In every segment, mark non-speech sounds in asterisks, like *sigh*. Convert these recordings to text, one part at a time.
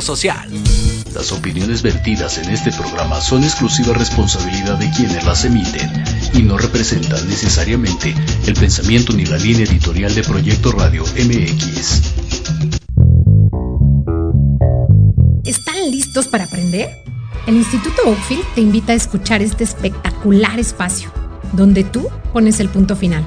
social. Las opiniones vertidas en este programa son exclusiva responsabilidad de quienes las emiten y no representan necesariamente el pensamiento ni la línea editorial de Proyecto Radio MX. ¿Están listos para aprender? El Instituto Oakfield te invita a escuchar este espectacular espacio, donde tú pones el punto final.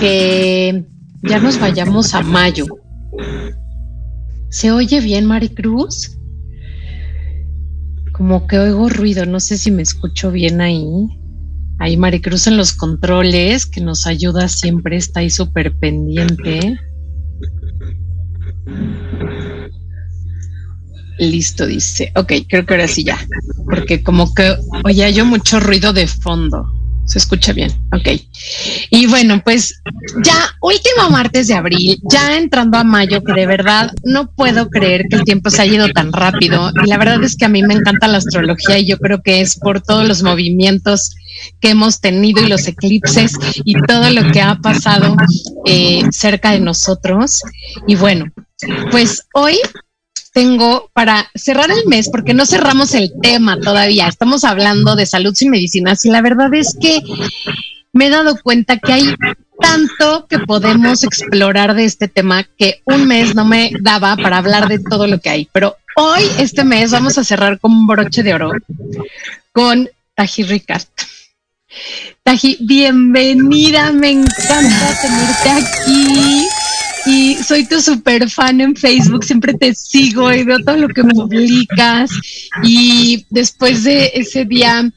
Que ya nos vayamos a mayo. ¿Se oye bien, Maricruz? Como que oigo ruido, no sé si me escucho bien ahí. Ahí Maricruz en los controles, que nos ayuda siempre, está ahí súper pendiente. Listo, dice. Ok, creo que ahora sí ya. Porque como que oye yo mucho ruido de fondo. Se escucha bien, ok. Y bueno, pues ya último martes de abril, ya entrando a mayo, que de verdad no puedo creer que el tiempo se haya ido tan rápido. Y la verdad es que a mí me encanta la astrología y yo creo que es por todos los movimientos que hemos tenido y los eclipses y todo lo que ha pasado eh, cerca de nosotros. Y bueno, pues hoy tengo para cerrar el mes, porque no cerramos el tema todavía, estamos hablando de salud y medicinas y la verdad es que me he dado cuenta que hay tanto que podemos explorar de este tema que un mes no me daba para hablar de todo lo que hay, pero hoy, este mes, vamos a cerrar con un broche de oro con Taji Ricard. Taji, bienvenida, me encanta tenerte aquí y soy tu super fan en Facebook, siempre te sigo y veo todo lo que publicas. Y después de ese día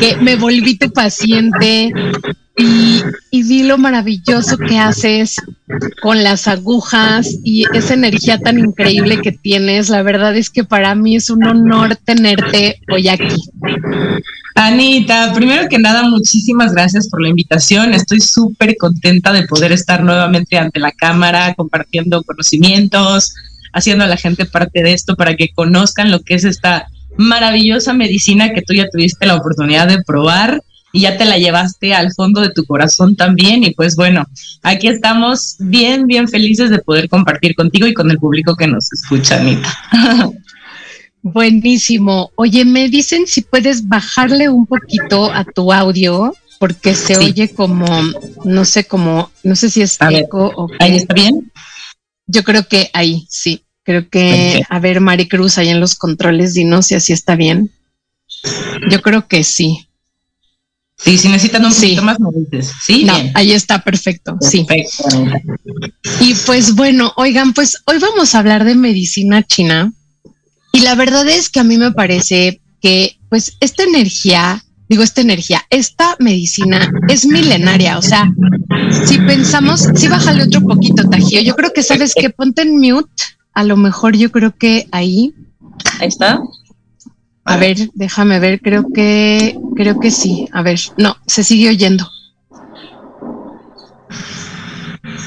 que me volví tu paciente y, y, vi lo maravilloso que haces con las agujas y esa energía tan increíble que tienes. La verdad es que para mí es un honor tenerte hoy aquí. Anita, primero que nada, muchísimas gracias por la invitación. Estoy súper contenta de poder estar nuevamente ante la cámara, compartiendo conocimientos, haciendo a la gente parte de esto para que conozcan lo que es esta maravillosa medicina que tú ya tuviste la oportunidad de probar y ya te la llevaste al fondo de tu corazón también. Y pues bueno, aquí estamos bien, bien felices de poder compartir contigo y con el público que nos escucha, Anita. *laughs* Buenísimo. Oye, me dicen si puedes bajarle un poquito a tu audio porque se oye como, no sé, como, no sé si es eco o ¿Ahí está bien? Yo creo que ahí, sí. Creo que, a ver, Maricruz, ahí en los controles, dinos si así está bien. Yo creo que sí. Sí, si necesitan un poquito más, me dices. Sí, no, ahí está perfecto. perfecto. Sí. Y pues bueno, oigan, pues hoy vamos a hablar de medicina china y la verdad es que a mí me parece que pues esta energía, digo esta energía, esta medicina es milenaria, o sea, si pensamos, sí bájale otro poquito, Tajío, yo creo que sabes que ponte en mute, a lo mejor yo creo que ahí. Ahí está. A ver, déjame ver, creo que, creo que sí. A ver, no, se sigue oyendo.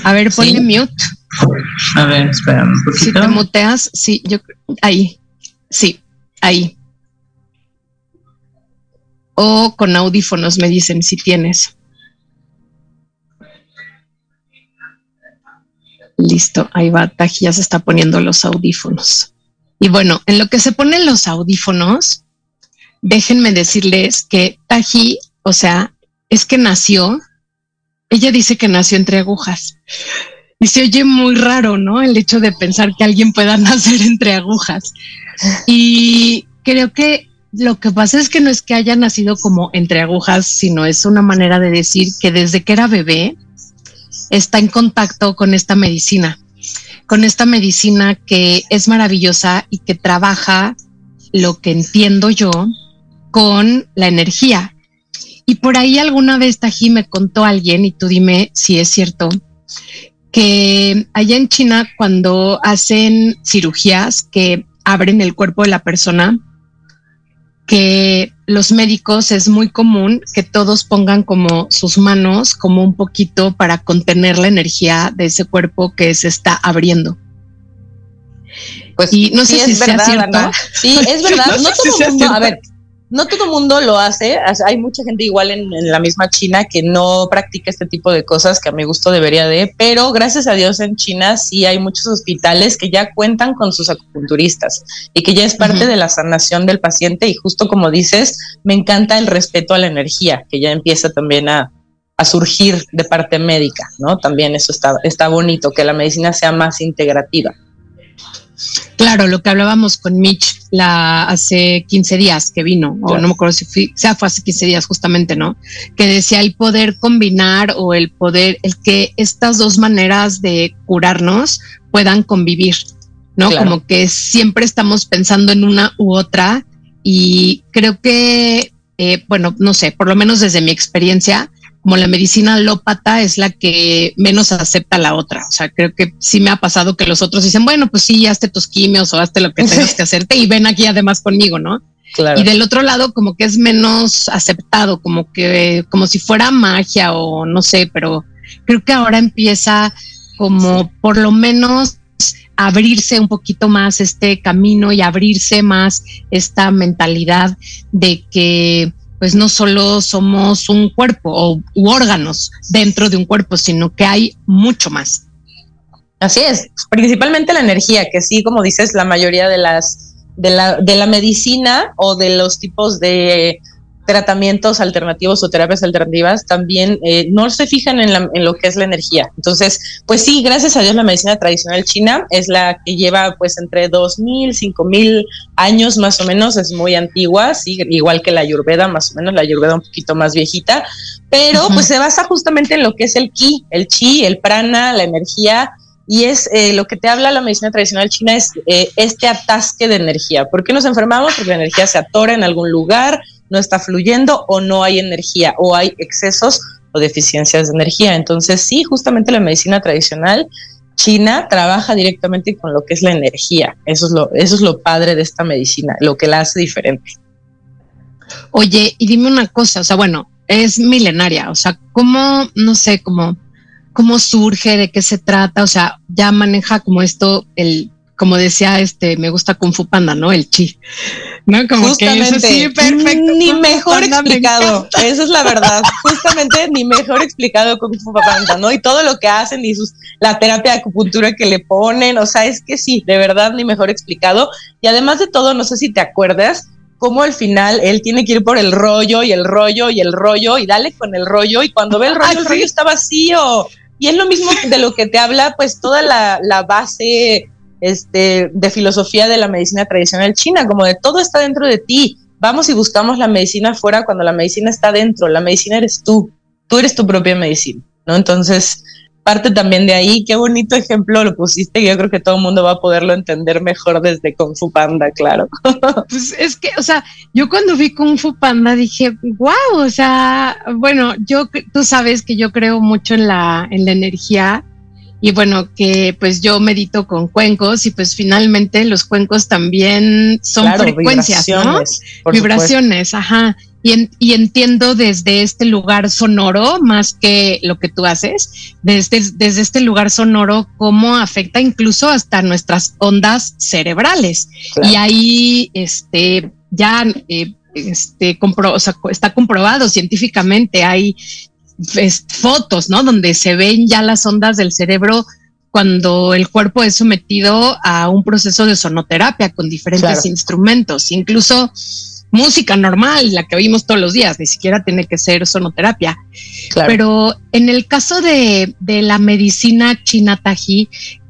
A ver, ponle mute. A ver, espera un poquito. Si te muteas, sí, yo, ahí. Sí, ahí. O con audífonos, me dicen si tienes. Listo, ahí va, Taji ya se está poniendo los audífonos. Y bueno, en lo que se ponen los audífonos, déjenme decirles que Taji, o sea, es que nació, ella dice que nació entre agujas. Y se oye muy raro, ¿no? El hecho de pensar que alguien pueda *laughs* nacer entre agujas. Y creo que lo que pasa es que no es que haya nacido como entre agujas, sino es una manera de decir que desde que era bebé está en contacto con esta medicina, con esta medicina que es maravillosa y que trabaja lo que entiendo yo con la energía. Y por ahí alguna vez Tají me contó alguien, y tú dime si es cierto, que allá en China cuando hacen cirugías que abren el cuerpo de la persona, que los médicos es muy común que todos pongan como sus manos como un poquito para contener la energía de ese cuerpo que se está abriendo. Pues y no sé si es verdad, cierto. Sí, es *laughs* verdad. no, todo mundo, a ver, no todo el mundo lo hace. Hay mucha gente igual en, la misma China que no practica este tipo de cosas que a mi gusto debería de, pero gracias a Dios en China sí hay muchos hospitales que ya cuentan con sus acupunturistas y que ya es parte de la sanación del paciente y justo como dices, me encanta el respeto a la energía que ya empieza también a, a surgir de parte médica, ¿no? También eso está, está bonito, que la medicina sea más integrativa. Claro, lo que hablábamos con Mitch la, hace 15 días que vino, o no me acuerdo si fue, sea, fue hace 15 días justamente, ¿no? Que decía el poder combinar o el poder, el que estas dos maneras de curarnos puedan convivir, ¿no? Como que siempre estamos pensando en una u otra y creo que, eh, bueno, no sé, por lo menos desde mi experiencia, como la medicina alópata es la que menos acepta la otra. O sea, creo que sí me ha pasado que los otros dicen, bueno, pues sí, hazte tus quimios o hazte lo que *laughs* tengas que hacerte y ven aquí además conmigo, ¿no? Claro. Y del otro lado, como que es menos aceptado, como que, como si fuera magia o no sé, pero creo que ahora empieza como por lo menos abrirse un poquito más este camino y abrirse más esta mentalidad de que pues no solo somos un cuerpo o u órganos dentro de un cuerpo, sino que hay mucho más. Así es, principalmente la energía, que sí, como dices, la mayoría de las de la, de la medicina o de los tipos de tratamientos alternativos o terapias alternativas también eh, no se fijan en, lo que es la energía. Entonces, pues sí, gracias a Dios la medicina tradicional china es la que lleva pues entre 2.000, 5.000 años más o menos, es muy antigua, sí, igual que la ayurveda más o menos, la ayurveda un poquito más viejita, pero pues se basa justamente en lo que es el ki, el chi, el prana, la energía, y es eh, lo que te habla la medicina tradicional china es eh, este atasque de energía. ¿Por qué nos enfermamos? Porque la energía se atora en algún lugar, no está fluyendo o no hay energía o hay excesos o deficiencias de energía. Entonces, sí, justamente la medicina tradicional china trabaja directamente con lo que es la energía. Eso es lo, eso es lo padre de esta medicina, lo que la hace diferente. Oye, y dime una cosa, o sea, bueno, es milenaria, o sea, ¿cómo, no sé, cómo, cómo surge, de qué se trata? O sea, ya maneja como esto el como decía, este, me gusta Kung Fu Panda, ¿no? El chi. ¿No? Como Justamente, que sí, perfecto. Ni mejor explicado. *laughs* Esa es la verdad. Justamente ni mejor explicado Kung Fu Panda, ¿no? Y todo lo que hacen y sus, la terapia de acupuntura que le ponen. O sea, es que sí, de verdad, ni mejor explicado. Y además de todo, no sé si te acuerdas, cómo al final él tiene que ir por el rollo y el rollo y el rollo y dale con el rollo. Y cuando ve el rollo, el rollo está vacío. Y es lo mismo de lo que te habla, pues toda la, la base este, de filosofía de la medicina tradicional china, como de todo está dentro de ti. Vamos y buscamos la medicina fuera cuando la medicina está dentro. La medicina eres tú. Tú eres tu propia medicina, ¿no? Entonces, parte también de ahí. Qué bonito ejemplo lo pusiste. Yo creo que todo el mundo va a poderlo entender mejor desde Kung Fu Panda, claro. *laughs* Pues es que, o sea, yo cuando vi Kung Fu Panda dije, wow, o sea, bueno, yo, tú sabes que yo creo mucho en la, en la energía y bueno, que pues yo medito con cuencos y pues finalmente los cuencos también son frecuencias, vibraciones, ¿no? Vibraciones, ajá. Y, y, entiendo desde este lugar sonoro, más que lo que tú haces, desde, desde este lugar sonoro, cómo afecta incluso hasta nuestras ondas cerebrales. Y ahí, este, ya, eh, este, compro, o sea, está comprobado científicamente, hay fotos, ¿no? Donde se ven ya las ondas del cerebro cuando el cuerpo es sometido a un proceso de sonoterapia con diferentes instrumentos, incluso música normal, la que oímos todos los días, ni siquiera tiene que ser sonoterapia. Pero en el caso de, de la medicina china taji,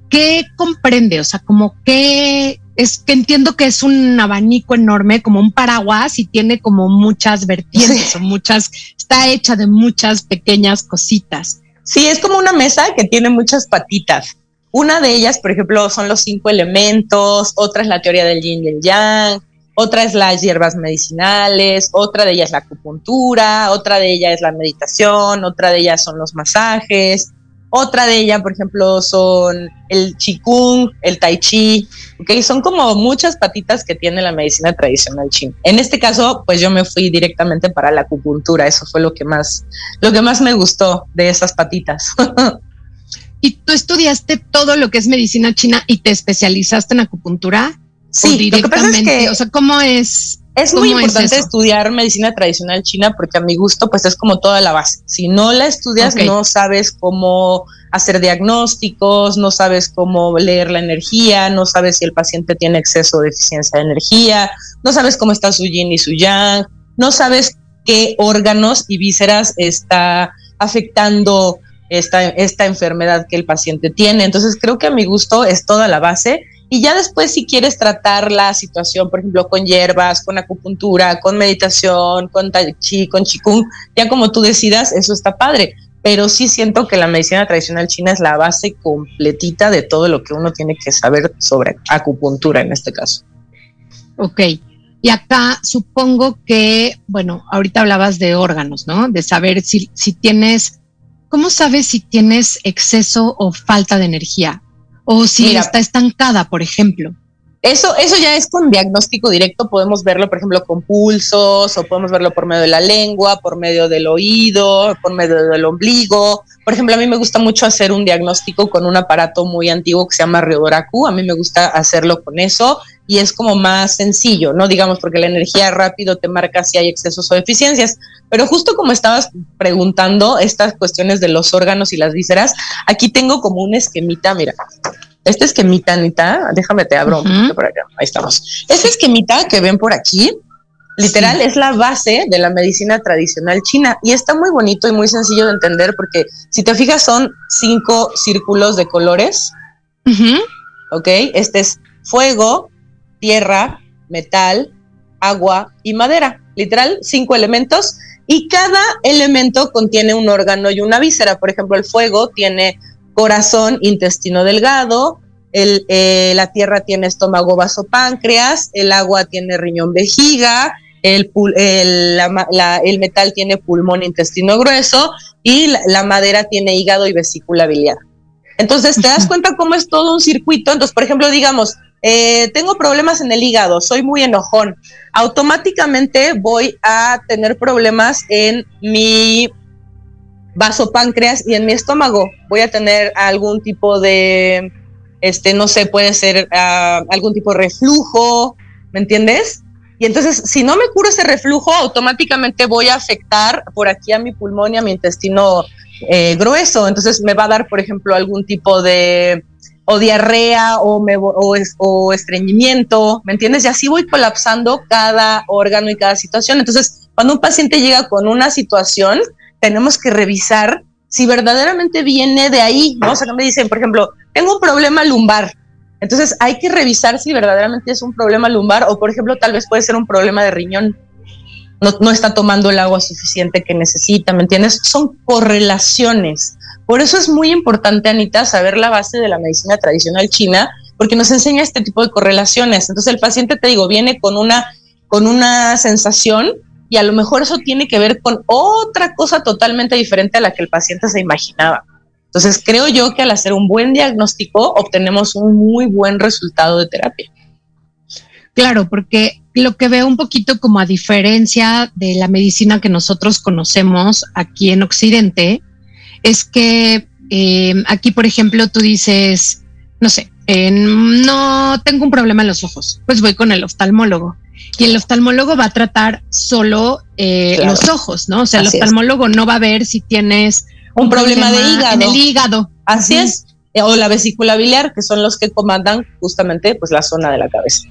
¿qué comprende? O sea, como qué, es que entiendo que es un abanico enorme, como un paraguas y tiene como muchas vertientes o muchas, está hecha de muchas pequeñas cositas. Sí, es como una mesa que tiene muchas patitas. Una de ellas, por ejemplo, son los cinco elementos, otra es la teoría del yin y el yang, otra es las hierbas medicinales, otra de ellas es la acupuntura, otra de ellas es la meditación, otra de ellas son los masajes, otra de ellas, por ejemplo, son el qigong, el tai chi, ¿ok? Son como muchas patitas que tiene la medicina tradicional china. En este caso, pues yo me fui directamente para la acupuntura, eso fue lo que más, lo que más me gustó de esas patitas. *laughs* ¿Y tú estudiaste todo lo que es medicina china y te especializaste en acupuntura? Sí, directamente, o sea, ¿cómo es? Es muy importante estudiar medicina tradicional china porque a mi gusto pues es como toda la base. Si no la estudias no sabes cómo hacer diagnósticos, no sabes cómo leer la energía, no sabes si el paciente tiene exceso o deficiencia de energía, no sabes cómo está su yin y su yang, no sabes qué órganos y vísceras está afectando esta, esta enfermedad que el paciente tiene. Entonces creo que a mi gusto es toda la base y ya después, si quieres tratar la situación, por ejemplo, con hierbas, con acupuntura, con meditación, con tai chi, con qigong, ya como tú decidas, eso está padre. Pero sí siento que la medicina tradicional china es la base completita de todo lo que uno tiene que saber sobre acupuntura en este caso. Ok. Y acá supongo que, bueno, ahorita hablabas de órganos, ¿no? De saber si, si tienes, ¿cómo sabes si tienes exceso o falta de energía? O si está estancada, por ejemplo. Eso, eso ya es con diagnóstico directo, podemos verlo, por ejemplo, con pulsos, o podemos verlo por medio de la lengua, por medio del oído, por medio del ombligo. Por ejemplo, a mí me gusta mucho hacer un diagnóstico con un aparato muy antiguo que se llama Ryodoraku. A mí me gusta hacerlo con eso y es como más sencillo, ¿no? Digamos, porque la energía rápido te marca si hay excesos o deficiencias. Pero justo como estabas preguntando estas cuestiones de los órganos y las vísceras, aquí tengo como un esquemita, mira, este esquemita, Anita, déjame te abro por acá. Ahí estamos. Este esquemita que ven por aquí, literal, es la base de la medicina tradicional china y está muy bonito y muy sencillo de entender porque si te fijas son cinco círculos de colores. Ok, este es fuego, tierra, metal, agua y madera. Literal, cinco elementos y cada elemento contiene un órgano y una víscera. Por ejemplo, el fuego tiene corazón, intestino delgado, el, eh, la tierra tiene estómago, vaso, páncreas, el agua tiene riñón, vejiga, el, el, metal tiene pulmón, intestino grueso y la, madera tiene hígado y vesícula biliar. Entonces, ¿te das *laughs* cuenta cómo es todo un circuito? Entonces, por ejemplo, digamos, eh, tengo problemas en el hígado, soy muy enojón. Automáticamente voy a tener problemas en mi vasopáncreas y en mi estómago voy a tener algún tipo de, este, no sé, puede ser ah, algún tipo de reflujo, ¿me entiendes? Y entonces, si no me curo ese reflujo, automáticamente voy a afectar por aquí a mi pulmón y a mi intestino eh, grueso. Entonces, me va a dar, por ejemplo, algún tipo de o diarrea o, me, o, o estreñimiento, ¿me entiendes? Y así voy colapsando cada órgano y cada situación. Entonces, cuando un paciente llega con una situación, tenemos que revisar si verdaderamente viene de ahí, ¿no? O sea, que me dicen, por ejemplo, tengo un problema lumbar. Entonces hay que revisar si verdaderamente es un problema lumbar o, por ejemplo, tal vez puede ser un problema de riñón. No, no está tomando el agua suficiente que necesita, ¿me entiendes? Son correlaciones. Por eso es muy importante, Anita, saber la base de la medicina tradicional china, porque nos enseña este tipo de correlaciones. Entonces el paciente, te digo, viene con una, con una sensación y a lo mejor eso tiene que ver con otra cosa totalmente diferente a la que el paciente se imaginaba. Entonces, creo yo que al hacer un buen diagnóstico obtenemos un muy buen resultado de terapia. Claro, porque lo que veo un poquito como a diferencia de la medicina que nosotros conocemos aquí en Occidente, es que eh, aquí, por ejemplo, tú dices, no sé, no tengo un problema en los ojos, pues voy con el oftalmólogo y el oftalmólogo va a tratar solo eh, los ojos, ¿no? O sea, el oftalmólogo no va a ver si tienes un, problema, de hígado. En el hígado. Así es. O la vesícula biliar, que son los que comandan justamente pues la zona de la cabeza.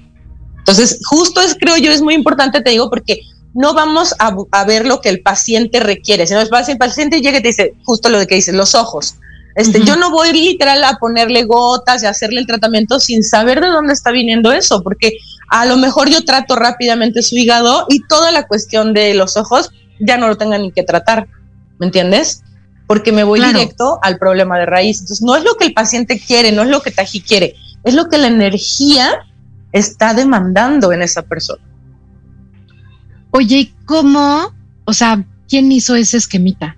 Entonces, justo es, creo yo, es muy importante, te digo, porque no vamos a, ver lo que el paciente requiere, el paciente, el paciente llega y te dice justo lo de que dice, los ojos. Este, Yo no voy literal a ponerle gotas y hacerle el tratamiento sin saber de dónde está viniendo eso, porque a lo mejor yo trato rápidamente su hígado y toda la cuestión de los ojos ya no lo tengan ni que tratar, ¿me entiendes? Porque me voy directo al problema de raíz. Entonces, no es lo que el paciente quiere, no es lo que Taji quiere, es lo que la energía está demandando en esa persona. Oye, ¿cómo? O sea, ¿quién hizo ese esquemita?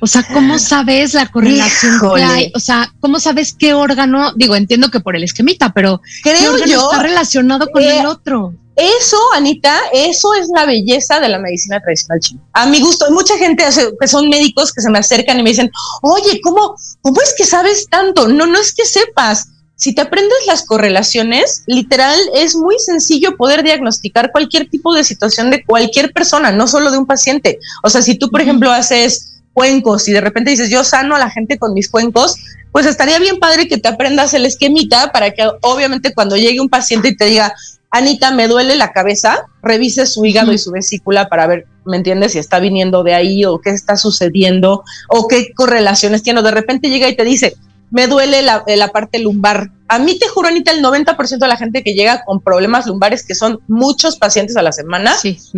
O sea, ¿cómo sabes la correlación que hay? O sea, ¿cómo sabes qué órgano? Digo, entiendo que por el esquemita, pero creo ¿qué yo está relacionado con el otro? Eso, Anita, eso es la belleza de la medicina tradicional china. A mi gusto, mucha gente que son médicos que se me acercan y me dicen, oye, ¿cómo, ¿cómo es que sabes tanto? No, no es que sepas. Si te aprendes las correlaciones, literal, es muy sencillo poder diagnosticar cualquier tipo de situación de cualquier persona, no solo de un paciente. O sea, si tú, por ejemplo, haces cuencos y de repente dices, yo sano a la gente con mis cuencos, pues estaría bien padre que te aprendas el esquemita para que obviamente cuando llegue un paciente y te diga, Anita, me duele la cabeza, revises su hígado y su vesícula para ver, ¿me entiendes? Si está viniendo de ahí o qué está sucediendo o qué correlaciones tiene. de repente llega y te dice, me duele la, la, parte lumbar. A mí te juro, Anita, el 90% de la gente que llega con problemas lumbares, que son muchos pacientes a la semana,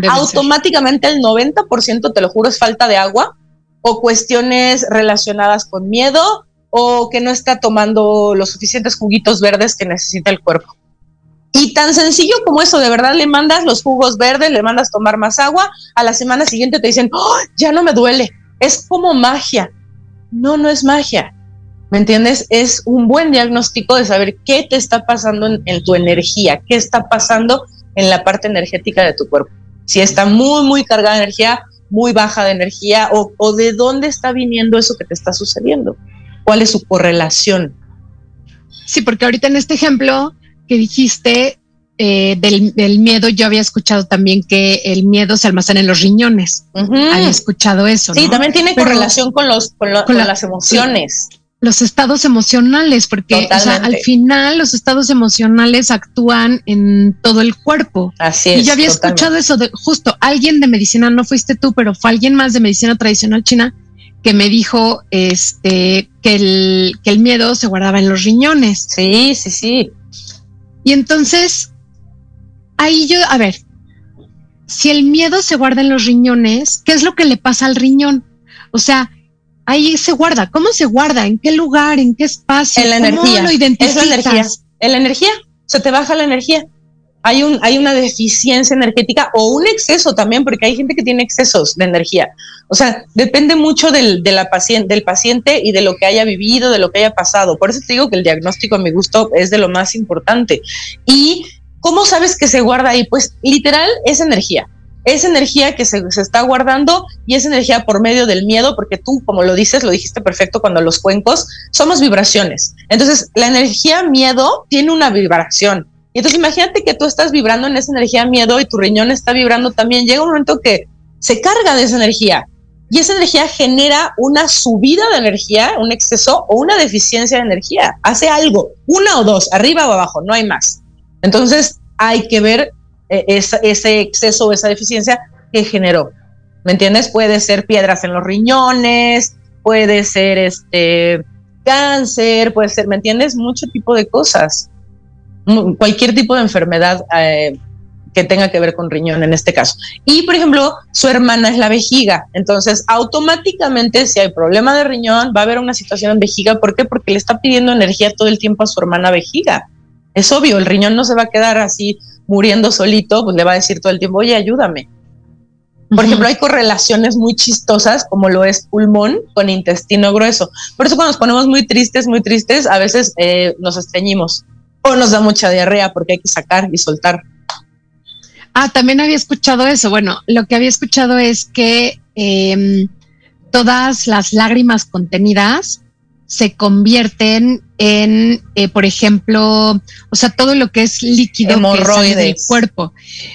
automáticamente el 90%, te lo juro, es falta de agua o cuestiones relacionadas con miedo o que no está tomando los suficientes juguitos verdes que necesita el cuerpo. Y tan sencillo como eso, de verdad le mandas los jugos verdes, le mandas tomar más agua, a la semana siguiente te dicen, oh, ya no me duele, es como magia. No, no es magia. ¿Me entiendes? Es un buen diagnóstico de saber qué te está pasando en, en tu energía, qué está pasando en la parte energética de tu cuerpo. Si está muy, muy cargada de energía, muy baja de energía o, de dónde está viniendo eso que te está sucediendo. ¿Cuál es su correlación? Sí, porque ahorita en este ejemplo que dijiste eh, del, miedo, yo había escuchado también que el miedo se almacena en los riñones. Había escuchado eso. Sí, también tiene correlación con, los, con, las emociones los estados emocionales, porque al final los estados emocionales actúan en todo el cuerpo. Así es. Y yo había escuchado eso de justo alguien de medicina, no fuiste tú, pero fue alguien más de medicina tradicional china que me dijo este que el, que el miedo se guardaba en los riñones. Sí, sí, sí. Y entonces, ahí yo, a ver, si el miedo se guarda en los riñones, ¿qué es lo que le pasa al riñón? O sea, ahí se guarda. ¿Cómo se guarda? ¿En qué lugar? ¿En qué espacio? En la energía. Lo Es la energía. En la energía. Se te baja la energía. Hay, un, hay una deficiencia energética o un exceso también, porque hay gente que tiene excesos de energía. O sea, depende mucho del, de la paciente, del paciente y de lo que haya vivido, de lo que haya pasado. Por eso te digo que el diagnóstico a mi gusto es de lo más importante. ¿Y cómo sabes que se guarda ahí? Pues literal es energía es energía que se, está guardando y es energía por medio del miedo, porque tú, como lo dices, lo dijiste perfecto cuando los cuencos, somos vibraciones. Entonces, la energía miedo tiene una vibración. Y entonces, imagínate que tú estás vibrando en esa energía miedo y tu riñón está vibrando también. Llega un momento que se carga de esa energía y esa energía genera una subida de energía, un exceso o una deficiencia de energía. Hace algo, una o dos, arriba o abajo, no hay más. Entonces, hay que ver e, ese exceso o esa deficiencia que generó. ¿Me entiendes? Puede ser piedras en los riñones, puede ser este cáncer, puede ser, ¿me entiendes? Mucho tipo de cosas. Cualquier tipo de enfermedad eh, que tenga que ver con riñón en este caso. Y, por ejemplo, su hermana es la vejiga. Entonces, automáticamente, si hay problema de riñón, va a haber una situación en vejiga. ¿Por qué? Porque le está pidiendo energía todo el tiempo a su hermana vejiga. Es obvio, el riñón no se va a quedar así muriendo solito, pues le va a decir todo el tiempo, oye, ayúdame. Por ejemplo, hay correlaciones muy chistosas, como lo es pulmón con intestino grueso. Por eso cuando nos ponemos muy tristes, muy tristes, a veces eh, nos estreñimos o nos da mucha diarrea porque hay que sacar y soltar. Ah, también había escuchado eso. Bueno, lo que había escuchado es que em, todas las lágrimas contenidas se convierten en, eh, por ejemplo, o sea, todo lo que es líquido hemorroides. del cuerpo.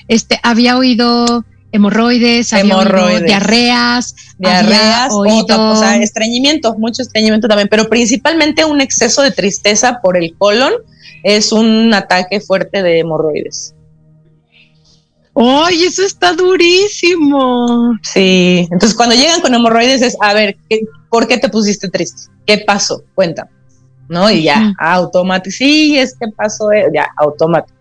Este, había oído hemorroides, había oído diarreas, diarreas, o, sea, estreñimiento, mucho estreñimiento también, pero principalmente un exceso de tristeza por el colon es un ataque fuerte de hemorroides. ¡Ay, eso está durísimo! Sí, entonces cuando llegan con hemorroides es, a ver, ¿qué, ¿por qué te pusiste triste? ¿Qué pasó? Cuéntame. ¿No? Y ya, automático. Sí, es que pasó, eh, ya, automático.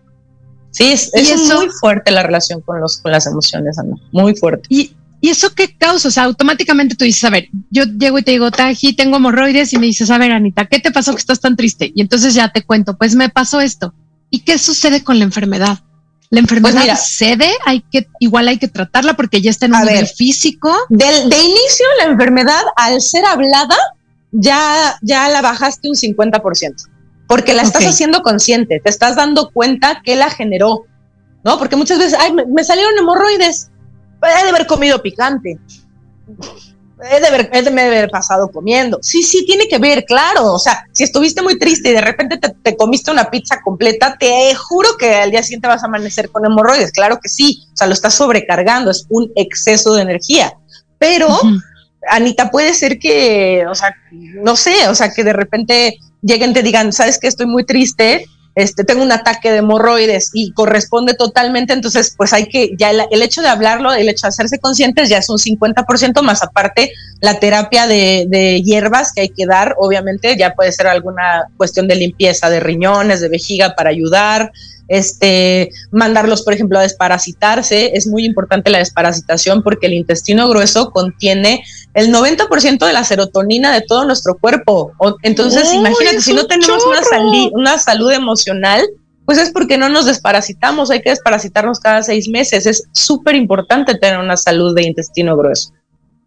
Sí, es, muy fuerte la relación con, los, con las emociones, Ana, muy fuerte. Y, ¿Y eso qué causa? O sea, automáticamente tú dices, a ver, yo llego y te digo, Taji, tengo hemorroides y me dices, a ver, Anita, ¿qué te pasó que estás tan triste? Y entonces ya te cuento, pues me pasó esto. ¿Y qué sucede con la enfermedad? La enfermedad pues cede, hay que, igual hay que tratarla porque ya está en un nivel físico. de inicio, la enfermedad, al ser hablada, ya, ya la bajaste un 50% porque la estás haciendo consciente, te estás dando cuenta que la generó, ¿no? Porque muchas veces, ay, me, salieron hemorroides, he de haber comido picante, he de, haber, he de haber pasado comiendo. Sí, sí, tiene que ver, claro. O sea, si estuviste muy triste y de repente te, comiste una pizza completa, te juro que al día siguiente vas a amanecer con hemorroides. Claro que sí. O sea, lo estás sobrecargando, es un exceso de energía. Pero, Anita, puede ser que, o sea, no sé, o sea, que de repente lleguen y te digan, sabes que estoy muy triste, este, tengo un ataque de hemorroides y corresponde totalmente, entonces pues hay que, ya el, hecho de hablarlo, el hecho de hacerse conscientes ya es un 50% más aparte la terapia de, de, hierbas que hay que dar, obviamente ya puede ser alguna cuestión de limpieza de riñones, de vejiga para ayudar, este, mandarlos, por ejemplo, a desparasitarse. Es muy importante la desparasitación porque el intestino grueso contiene el 90% de la serotonina de todo nuestro cuerpo. entonces, imagínate, si no tenemos una, una salud emocional, pues es porque no nos desparasitamos, hay que desparasitarnos cada seis meses. Es súper importante tener una salud de intestino grueso.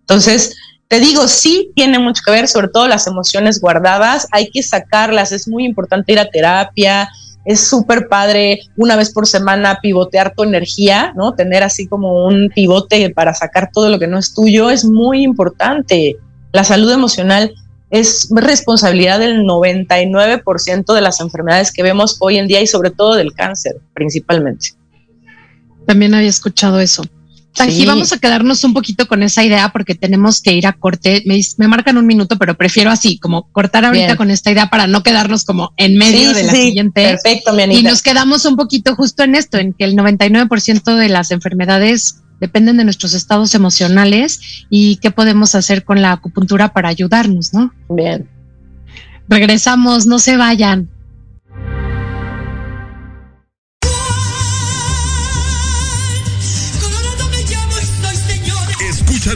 Entonces, te digo, sí tiene mucho que ver, sobre todo las emociones guardadas, hay que sacarlas, es muy importante ir a terapia, es súper padre una vez por semana pivotear tu energía, ¿no? Tener así como un pivote para sacar todo lo que no es tuyo es muy importante. La salud emocional es responsabilidad del 99% de las enfermedades que vemos hoy en día y sobre todo del cáncer, principalmente. También había escuchado eso. Aquí vamos a quedarnos un poquito con esa idea porque tenemos que ir a corte. Me, marcan un minuto, pero prefiero así, como cortar ahorita con esta idea para no quedarnos como en medio de la siguiente. Perfecto, mi Y nos quedamos un poquito justo en esto, en que el 99% de las enfermedades dependen de nuestros estados emocionales y qué podemos hacer con la acupuntura para ayudarnos, ¿no? Bien. Regresamos, no se vayan.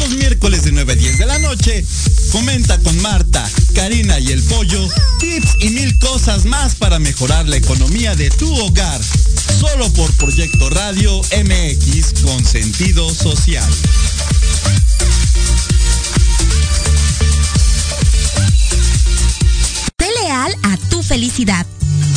Los miércoles de 9 a 10 de la noche Comenta con Marta, Karina y el Pollo tips y mil cosas más para mejorar la economía de tu hogar. Solo por Proyecto Radio MX con sentido social. Sé leal a tu felicidad.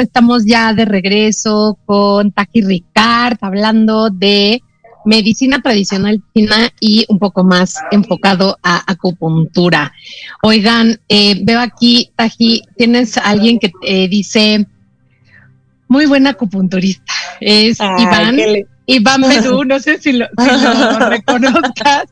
Estamos ya de regreso con Taki Ricard hablando de medicina tradicional china y un poco más enfocado a acupuntura. Oigan, eh, veo aquí, Taji, tienes a alguien que te dice muy buena acupunturista. Es Iván. Iván Perú, *laughs* no sé si lo, *laughs* reconozcas,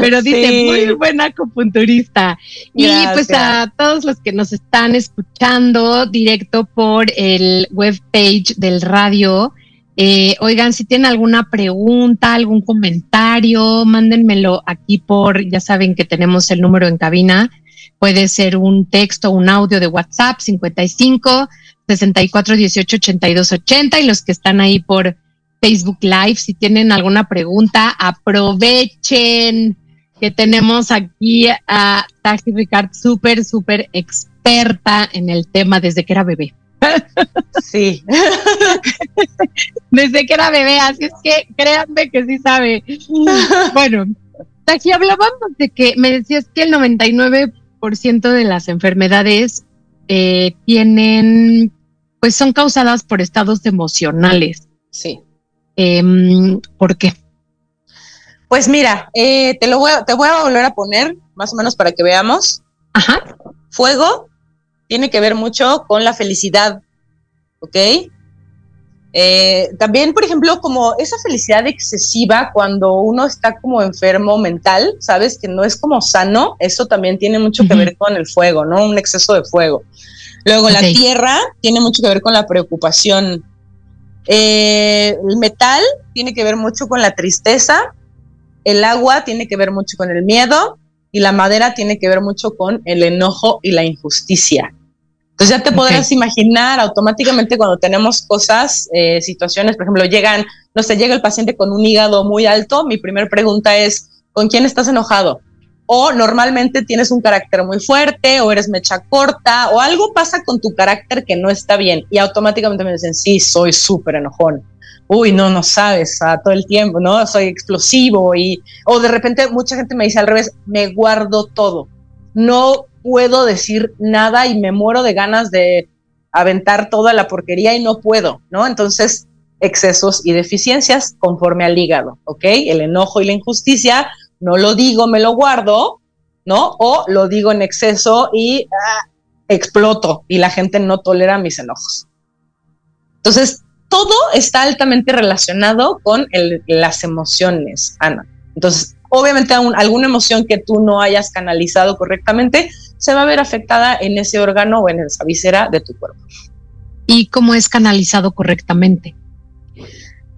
pero dice muy buena acupunturista. Y pues a todos los que nos están escuchando directo por el webpage del radio, eh, oigan, si tienen alguna pregunta, algún comentario, mándenmelo aquí por, ya saben que tenemos el número en cabina. Puede ser un texto, un audio de WhatsApp 55 64 18 82 80 y los que están ahí por Facebook Live. Si tienen alguna pregunta, aprovechen que tenemos aquí a Taxi Ricard, súper, súper experta en el tema desde que era bebé. *laughs* Sí. desde que era bebé, así es que créanme que sí sabe. Bueno, Taxi, hablábamos de que me decías que el 99% de las enfermedades eh, tienen, pues son causadas por estados emocionales. Sí. Eh, ¿Por qué? Pues mira, eh, te lo voy a, te voy a volver a poner más o menos para que veamos. Ajá. Fuego tiene que ver mucho con la felicidad, ¿ok? Eh, también, por ejemplo, como esa felicidad excesiva cuando uno está como enfermo mental, ¿sabes? Que no es como sano, eso también tiene mucho que ver con el fuego, ¿no? Un exceso de fuego. Luego, la tierra tiene mucho que ver con la preocupación, eh, el metal tiene que ver mucho con la tristeza, el agua tiene que ver mucho con el miedo y la madera tiene que ver mucho con el enojo y la injusticia. Entonces ya te podrás imaginar automáticamente cuando tenemos cosas, eh, situaciones, por ejemplo, llegan, no sé, llega el paciente con un hígado muy alto, mi primera pregunta es, ¿con quién estás enojado? O normalmente tienes un carácter muy fuerte o eres mecha corta o algo pasa con tu carácter que no está bien y automáticamente me dicen, sí, soy súper enojón. Uy, no, no sabes, a todo el tiempo, ¿no? Soy explosivo y, o de repente mucha gente me dice al revés, me guardo todo. No puedo decir nada y me muero de ganas de aventar toda la porquería y no puedo, ¿no? Entonces, excesos y deficiencias conforme al hígado, ¿ok? El enojo y la injusticia no lo digo, me lo guardo, ¿no? O lo digo en exceso y ah, exploto y la gente no tolera mis enojos. Entonces, todo está altamente relacionado con las emociones, Ana. Entonces, obviamente alguna emoción que tú no hayas canalizado correctamente se va a ver afectada en ese órgano o en esa visera de tu cuerpo. ¿Y cómo es canalizado correctamente?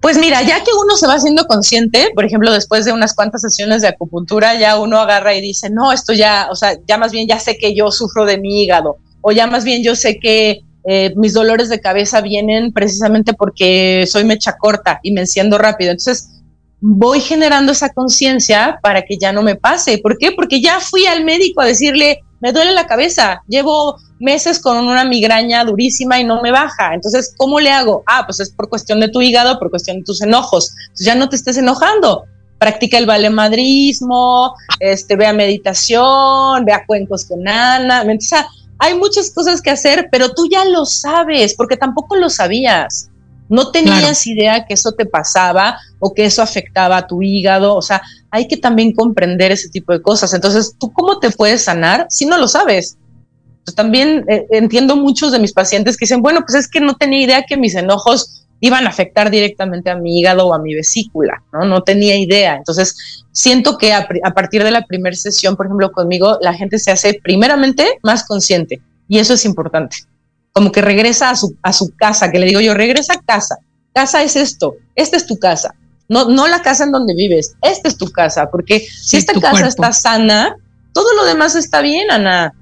Pues mira, ya que uno se va haciendo consciente, por ejemplo, después de unas cuantas sesiones de acupuntura, ya uno agarra y dice, no, esto ya, o sea, ya más bien ya sé que yo sufro de mi hígado, o ya más bien yo sé que eh, mis dolores de cabeza vienen precisamente porque soy mecha corta y me enciendo rápido. Entonces, voy generando esa conciencia para que ya no me pase. ¿Por qué? Porque ya fui al médico a decirle, me duele la cabeza, llevo meses con una migraña durísima y no me baja. Entonces, ¿cómo le hago? Ah, pues es por cuestión de tu hígado, por cuestión de tus enojos. Ya no te estés enojando. Practica el valemadrismo, este, vea meditación, vea cuencos con Ana. O sea, hay muchas cosas que hacer, pero tú ya lo sabes, porque tampoco lo sabías. No tenías idea que eso te pasaba o que eso afectaba a tu hígado. O sea, hay que también comprender ese tipo de cosas. Entonces, ¿tú cómo te puedes sanar si no lo sabes? Pues también eh, entiendo muchos de mis pacientes que dicen, bueno, pues es que no tenía idea que mis enojos iban a afectar directamente a mi hígado o a mi vesícula, ¿no? No tenía idea. Entonces, siento que a, a partir de la primera sesión, por ejemplo, conmigo, la gente se hace primeramente más consciente y eso es importante como que regresa a su, a su casa, que le digo yo, regresa a casa. Casa es esto, esta es tu casa. No, no la casa en donde vives, esta es tu casa, porque si esta casa está sana, todo lo demás está bien, Ana.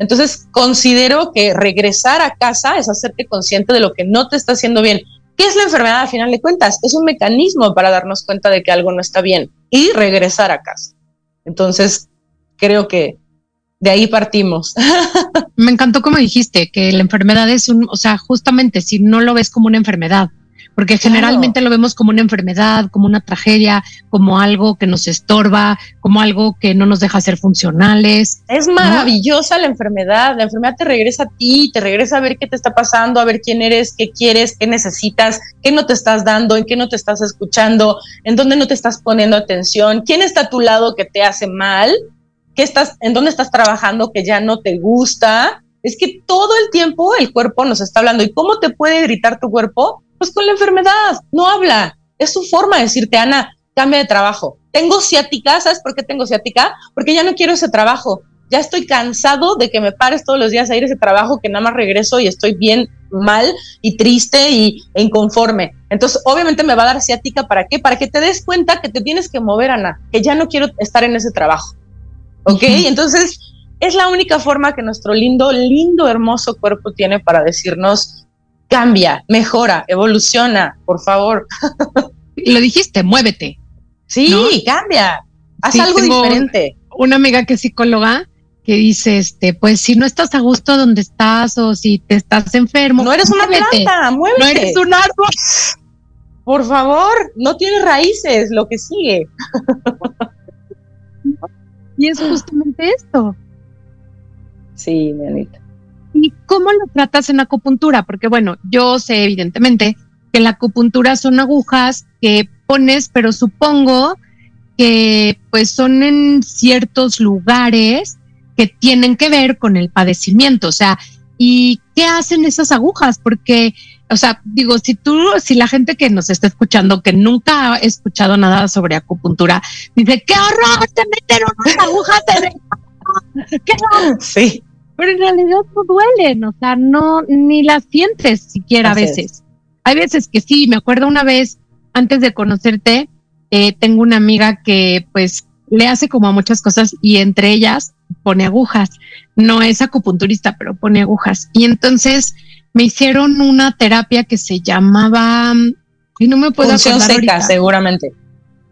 Entonces, considero que regresar a casa es hacerte consciente de lo que no te está haciendo bien. ¿Qué es la enfermedad a final de cuentas? Es un mecanismo para darnos cuenta de que algo no está bien y regresar a casa. Entonces, creo que de ahí partimos. *laughs* Me encantó como dijiste, que la enfermedad es un, o sea, justamente si no lo ves como una enfermedad, porque generalmente lo vemos como una enfermedad, como una tragedia, como algo que nos estorba, como algo que no nos deja ser funcionales. Es maravillosa la enfermedad, la enfermedad te regresa a ti, te regresa a ver qué te está pasando, a ver quién eres, qué quieres, qué necesitas, qué no te estás dando, en qué no te estás escuchando, en dónde no te estás poniendo atención, quién está a tu lado que te hace mal, qué estás, en dónde estás trabajando que ya no te gusta. Es que todo el tiempo el cuerpo nos está hablando. ¿Y cómo te puede gritar tu cuerpo? Pues con la enfermedad, no habla. Es su forma de decirte, Ana, cambia de trabajo. Tengo ciática, ¿sabes por qué tengo ciática? Porque ya no quiero ese trabajo. Ya estoy cansado de que me pares todos los días a ir a ese trabajo que nada más regreso y estoy bien mal y triste y e inconforme. Entonces, obviamente me va a dar ciática para qué? Para que te des cuenta que te tienes que mover, Ana, que ya no quiero estar en ese trabajo. ¿Ok? Entonces, es la única forma que nuestro lindo, lindo, hermoso cuerpo tiene para decirnos, cambia, mejora, evoluciona, por favor. *laughs* Lo dijiste, muévete. Sí, cambia, haz algo diferente. Una amiga que es psicóloga que dice, este, pues si no estás a gusto donde estás o si te estás enfermo, no eres una planta, muévete. No eres un árbol. Por favor, no tienes raíces, lo que sigue. *laughs* Y es justamente esto. Sí, mi ¿Y cómo lo tratas en acupuntura? Porque bueno, yo sé evidentemente que la acupuntura son agujas que pones, pero supongo que pues son en ciertos lugares que tienen que ver con el padecimiento, o sea, ¿y qué hacen esas agujas? Porque, o sea, digo, si tú, si la gente que nos está escuchando, que nunca ha escuchado nada sobre acupuntura, dice, qué horror, te metieron unas agujas de... *laughs* ¿Qué Sí. Pero en realidad no duelen, o sea, no, ni las sientes siquiera a veces. Hay veces que sí, me acuerdo una vez, antes de conocerte, eh, tengo una amiga que pues le hace como a muchas cosas y entre ellas pone agujas. No es acupunturista, pero pone agujas. Y entonces me hicieron una terapia que se llamaba, y no me puedo Función seca, seguramente.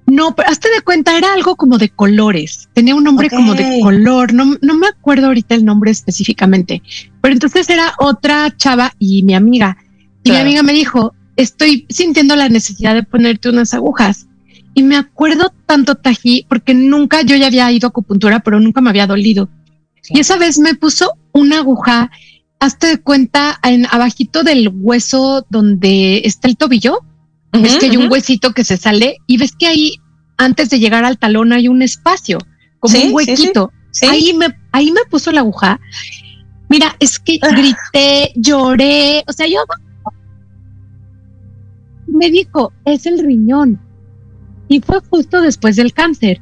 No, pero hazte de cuenta, era algo como de colores. Tenía un nombre como de color. No, no me acuerdo ahorita el nombre específicamente. Pero entonces era otra chava y mi amiga. Y mi amiga me dijo, estoy sintiendo la necesidad de ponerte unas agujas. Y me acuerdo tanto, Tají, porque nunca yo ya había ido a acupuntura, pero nunca me había dolido. Y esa vez me puso una aguja, hazte de cuenta, en abajito del hueso donde está el tobillo. ves que hay un huesito que se sale y ves que ahí, antes de llegar al talón, hay un espacio, como un huequito. ahí, me, ahí me puso la aguja. Mira, es que ah. grité, lloré, o sea, yo me dijo, es el riñón y fue justo después del cáncer.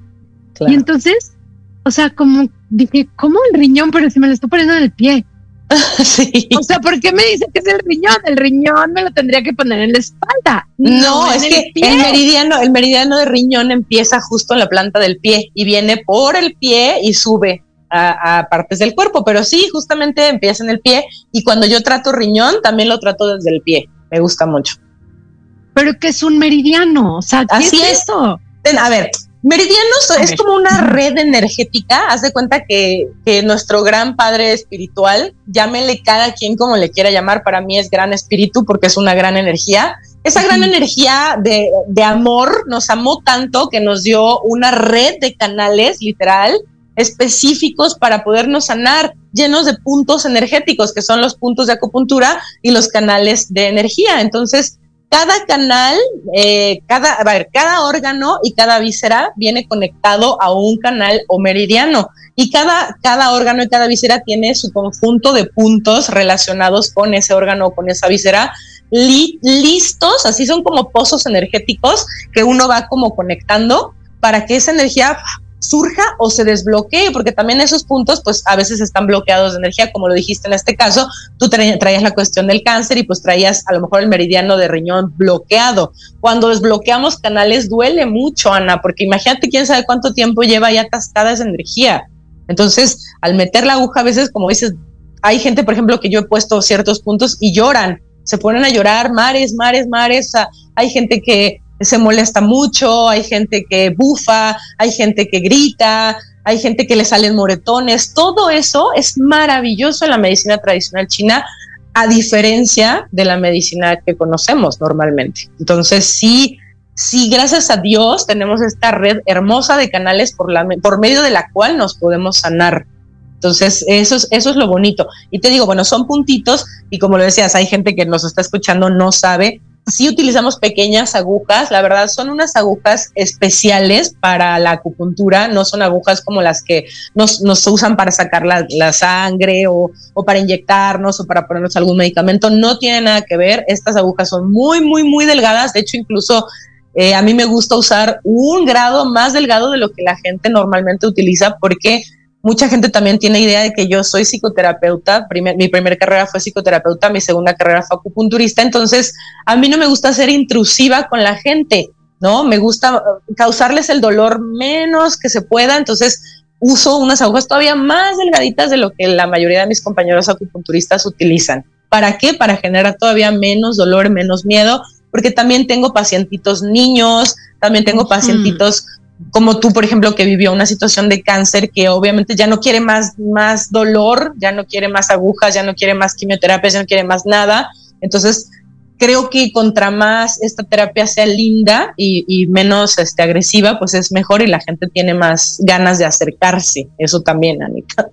Y entonces, o sea, como dije, ¿cómo el riñón? Pero si me lo estoy poniendo en el pie. *laughs* sí. O sea, ¿por qué me dice que es el riñón? El riñón me lo tendría que poner en la espalda. No, es que el meridiano, el meridiano de riñón empieza justo en la planta del pie y viene por el pie y sube a, a, partes del cuerpo. Pero sí, justamente empieza en el pie y cuando yo trato riñón, también lo trato desde el pie. Me gusta mucho pero que es un meridiano, o sea, ¿qué Así es, eso? A ver, meridianos es como una red energética, haz de cuenta que, que, nuestro gran padre espiritual, llámele cada quien como le quiera llamar, para mí es gran espíritu porque es una gran energía. Esa gran energía de, de amor nos amó tanto que nos dio una red de canales, literal, específicos para podernos sanar, llenos de puntos energéticos, que son los puntos de acupuntura y los canales de energía. Entonces, cada canal, eh, cada, a ver, cada órgano y cada víscera viene conectado a un canal o meridiano. Y cada, cada órgano y cada víscera tiene su conjunto de puntos relacionados con ese órgano o con esa víscera listos, así son como pozos energéticos que uno va como conectando para que esa energía surja o se desbloquee, porque también esos puntos pues a veces están bloqueados de energía, como lo dijiste en este caso, tú traías la cuestión del cáncer y pues traías a lo mejor el meridiano de riñón bloqueado. Cuando desbloqueamos canales duele mucho, Ana, porque imagínate quién sabe cuánto tiempo lleva ya atascada esa energía. Entonces, al meter la aguja a veces, como dices, hay gente, por ejemplo, que yo he puesto ciertos puntos y lloran, se ponen a llorar, mares, mares, mares, hay gente que se molesta mucho, hay gente que bufa, hay gente que grita, hay gente que le salen moretones, todo eso es maravilloso en la medicina tradicional china. a diferencia de la medicina que conocemos normalmente. Entonces, sí, sí, gracias a Dios tenemos esta red hermosa de canales por, la, por medio de la cual nos podemos sanar. Entonces, eso es, eso es lo bonito. Y te digo, bueno, son puntitos y como lo decías, hay gente que nos está escuchando, no sabe, sí utilizamos pequeñas agujas, la verdad son unas agujas especiales para la acupuntura, no son agujas como las que nos, usan para sacar la, la sangre o, o, para inyectarnos o para ponernos algún medicamento, no tiene nada que ver, estas agujas son muy, muy, muy delgadas, de hecho incluso eh, a mí me gusta usar un grado más delgado de lo que la gente normalmente utiliza porque Mucha gente también tiene idea de que yo soy psicoterapeuta. mi primera carrera fue psicoterapeuta, mi segunda carrera fue acupunturista. Entonces, a mí no me gusta ser intrusiva con la gente, ¿no? Me gusta causarles el dolor menos que se pueda. Entonces, uso unas agujas todavía más delgaditas de lo que la mayoría de mis compañeros acupunturistas utilizan. ¿Para qué? Para generar todavía menos dolor, menos miedo, porque también tengo pacientitos niños, también tengo pacientitos como tú, por ejemplo, que vivió una situación de cáncer que obviamente ya no quiere más, más dolor, ya no quiere más agujas, ya no quiere más quimioterapia, ya no quiere más nada. Entonces, creo que contra más esta terapia sea linda y, menos este, agresiva, pues es mejor y la gente tiene más ganas de acercarse. Eso también, Anita.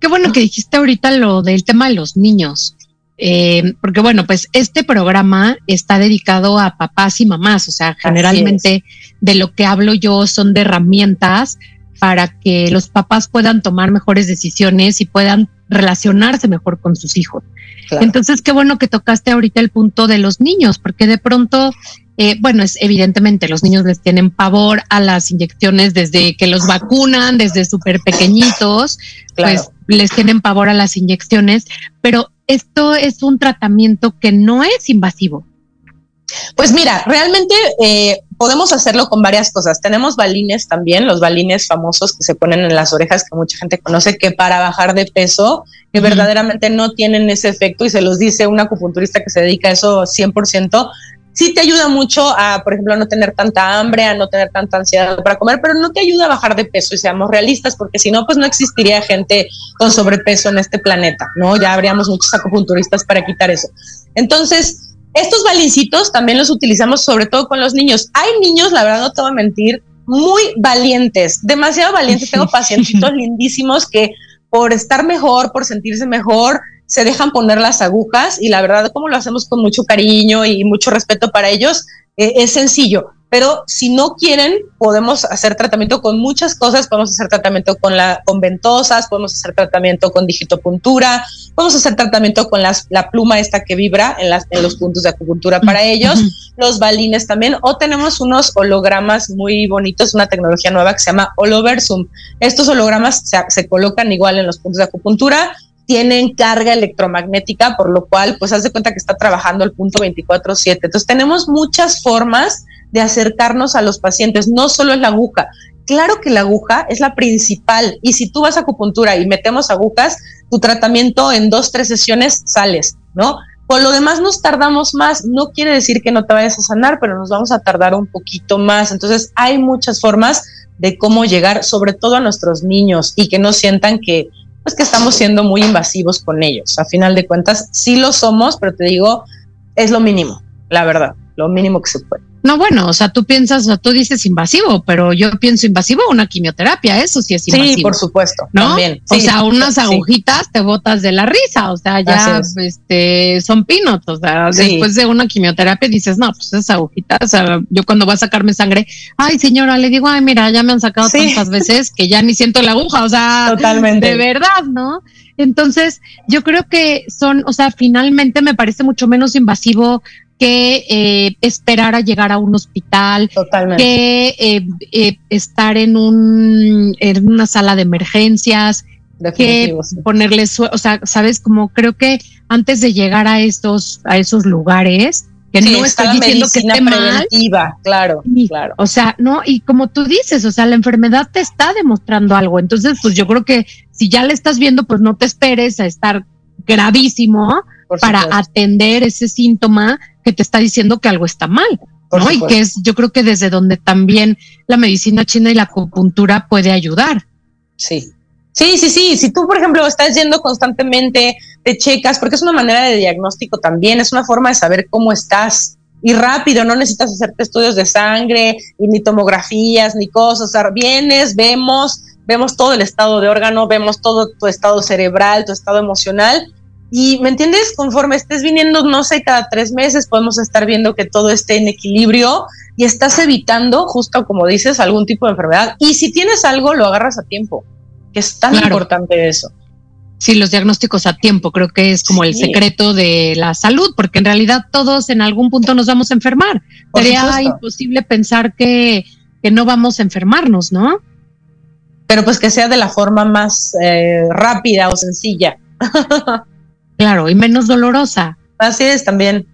Qué bueno que dijiste ahorita lo del tema de los niños. Eh, porque bueno, pues este programa está dedicado a papás y mamás, o sea, generalmente de lo que hablo yo son de herramientas para que los papás puedan tomar mejores decisiones y puedan relacionarse mejor con sus hijos. Entonces, qué bueno que tocaste ahorita el punto de los niños, porque de pronto, eh, bueno, es evidentemente los niños les tienen pavor a las inyecciones desde que los vacunan, desde súper pequeñitos, pues les tienen pavor a las inyecciones, pero esto es un tratamiento que no es invasivo. Pues mira, realmente eh, podemos hacerlo con varias cosas. Tenemos balines también, los balines famosos que se ponen en las orejas que mucha gente conoce que para bajar de peso, que verdaderamente no tienen ese efecto y se los dice un acupunturista que se dedica a eso 100%, sí te ayuda mucho a, por ejemplo, a no tener tanta hambre, a no tener tanta ansiedad para comer, pero no te ayuda a bajar de peso y seamos realistas, porque si no, pues no existiría gente con sobrepeso en este planeta, ¿no? Ya habríamos muchos acupunturistas para quitar eso. Entonces, estos balincitos también los utilizamos sobre todo con los niños. Hay niños, la verdad no te voy a mentir, muy valientes, demasiado valientes. Tengo *laughs* pacientitos lindísimos que por estar mejor, por sentirse mejor, se dejan poner las agujas y la verdad, como lo hacemos con mucho cariño y mucho respeto para ellos, eh, es sencillo. Pero si no quieren, podemos hacer tratamiento con muchas cosas. Podemos hacer tratamiento con, la, con ventosas, podemos hacer tratamiento con digitopuntura, podemos hacer tratamiento con las, la pluma esta que vibra en, las, en los puntos de acupuntura para ellos, los balines también, o tenemos unos hologramas muy bonitos, una tecnología nueva que se llama Holoversum. Estos hologramas se, se colocan igual en los puntos de acupuntura, tienen carga electromagnética, por lo cual, pues haz de cuenta que está trabajando el punto 24/7. Entonces, tenemos muchas formas de acercarnos a los pacientes, no solo es la aguja. Claro que la aguja es la principal y si tú vas a acupuntura y metemos agujas, tu tratamiento en dos, tres sesiones sales, ¿no? Por lo demás nos tardamos más, no quiere decir que no te vayas a sanar, pero nos vamos a tardar un poquito más. Entonces hay muchas formas de cómo llegar, sobre todo a nuestros niños y que no sientan que pues que estamos siendo muy invasivos con ellos. A final de cuentas, sí lo somos, pero te digo, es lo mínimo, la verdad, lo mínimo que se puede. No, bueno, o sea, tú piensas, o sea, tú dices invasivo, pero yo pienso invasivo una quimioterapia, eso sí es invasivo. Sí, por supuesto, ¿no? También. o sea, unas agujitas te botas de la risa, o sea, ya este, son pinos, o sea, después de una quimioterapia dices, no, pues esas agujitas, o sea, yo cuando voy a sacarme sangre, ay señora, le digo, ay, mira, ya me han sacado tantas veces que ya ni siento la aguja, o sea, totalmente. De verdad, ¿no? Entonces, yo creo que son, o sea, finalmente me parece mucho menos invasivo que eh, esperar a llegar a un hospital, que eh, eh, estar en, un, en una sala de emergencias, que ponerles, o sea, sabes, como creo que antes de llegar a estos, a esos lugares, que no estoy diciendo que esté preventiva, claro, claro. O sea, no, y como tú dices, o sea, la enfermedad te está demostrando algo. Entonces, pues yo creo que si ya le estás viendo, pues no te esperes a estar gravísimo para atender ese síntoma que te está diciendo que algo está mal. ¿no? Y que es, yo creo que desde donde también la medicina china y la acupuntura puede ayudar. Sí, Sí, sí, sí. Si tú, por ejemplo, estás yendo constantemente, te checas, porque es una manera de diagnóstico también, es una forma de saber cómo estás. Y rápido, no necesitas hacerte estudios de sangre, y ni tomografías, ni cosas. O sea, vienes, vemos, vemos todo el estado de órgano, vemos todo tu estado cerebral, tu estado emocional. Y, ¿me entiendes? Conforme estés viniendo, no sé, cada tres meses podemos estar viendo que todo esté en equilibrio y estás evitando, justo como dices, algún tipo de enfermedad. Y si tienes algo, lo agarras a tiempo que es tan importante eso. Sí, los diagnósticos a tiempo creo que es como el secreto de la salud, porque en realidad todos en algún punto nos vamos a enfermar. Sería imposible pensar que, que, no vamos a enfermarnos, ¿no? Pero pues que sea de la forma más eh, rápida o sencilla. *laughs* claro, y menos dolorosa. Así es también.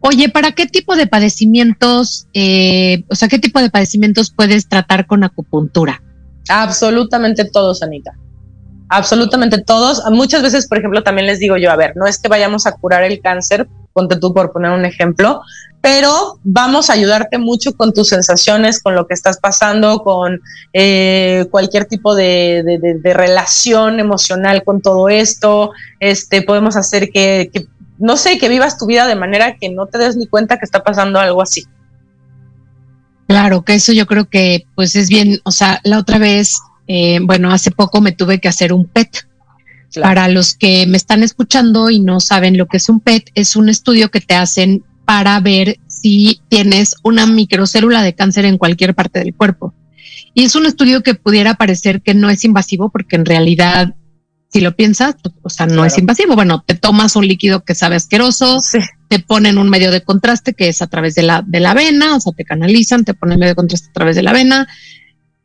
Oye, ¿para qué tipo de padecimientos, eh, o sea, qué tipo de padecimientos puedes tratar con acupuntura? Absolutamente todos, Anita. Absolutamente todos. Muchas veces, por ejemplo, también les digo yo, a ver, no es que vayamos a curar el cáncer, ponte tú por poner un ejemplo, pero vamos a ayudarte mucho con tus sensaciones, con lo que estás pasando, con eh, cualquier tipo de, relación emocional con todo esto. Este, podemos hacer que, que, no sé, que vivas tu vida de manera que no te des ni cuenta que está pasando algo así. Claro, que eso yo creo que pues es bien, o sea, la otra vez, eh, bueno, hace poco me tuve que hacer un PET. Para los que me están escuchando y no saben lo que es un PET, es un estudio que te hacen para ver si tienes una microcélula de cáncer en cualquier parte del cuerpo. Y es un estudio que pudiera parecer que no es invasivo porque en realidad si lo piensas, pues, o sea, no es invasivo. Bueno, te tomas un líquido que sabe asqueroso, te ponen un medio de contraste que es a través de la, de la vena, o sea, te canalizan, te ponen medio de contraste a través de la vena.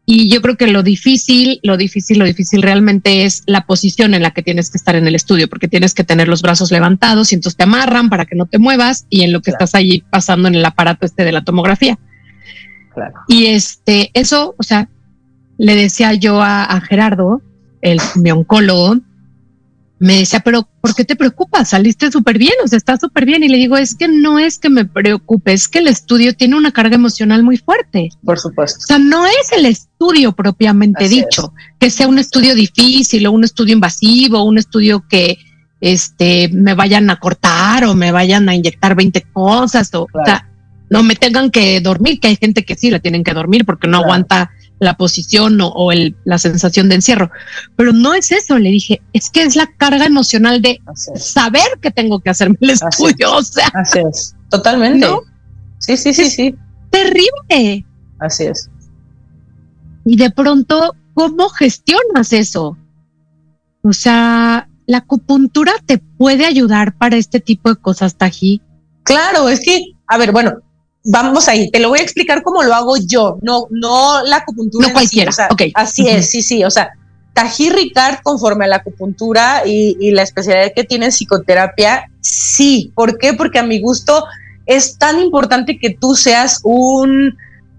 Y yo creo que lo difícil, lo difícil, lo difícil realmente es la posición en la que tienes que estar en el estudio, porque tienes que tener los brazos levantados y entonces te amarran para que no te muevas y en lo que estás allí pasando en el aparato este de la tomografía. Y este, eso, o sea, le decía yo a Gerardo, el, mi oncólogo, me decía, pero ¿por qué te preocupas? Saliste súper bien, o sea, está súper bien. Y le digo, es que no es que me preocupe, es que el estudio tiene una carga emocional muy fuerte. Por supuesto. O sea, no es el estudio propiamente dicho, que sea un estudio difícil o un estudio invasivo, un estudio que este, me vayan a cortar o me vayan a inyectar 20 cosas o, sea, no me tengan que dormir, que hay gente que sí la tienen que dormir porque no aguanta la posición o, el, la sensación de encierro. Pero no es eso, le dije, es que es la carga emocional de saber que tengo que hacerme el estudio. Así o sea, así es, totalmente. Sí, sí, sí, sí. Terrible. Así es. Y de pronto, ¿cómo gestionas eso? O sea, la acupuntura te puede ayudar para este tipo de cosas, Taji. Claro, es que, a ver, bueno, vamos ahí, te lo voy a explicar cómo lo hago yo, no, no la acupuntura. No cualquiera, Así es, sí, sí, o sea, Tají Ricard, conforme a la acupuntura y, y, la especialidad que tiene en psicoterapia, sí. ¿Por qué? Porque a mi gusto es tan importante que tú seas un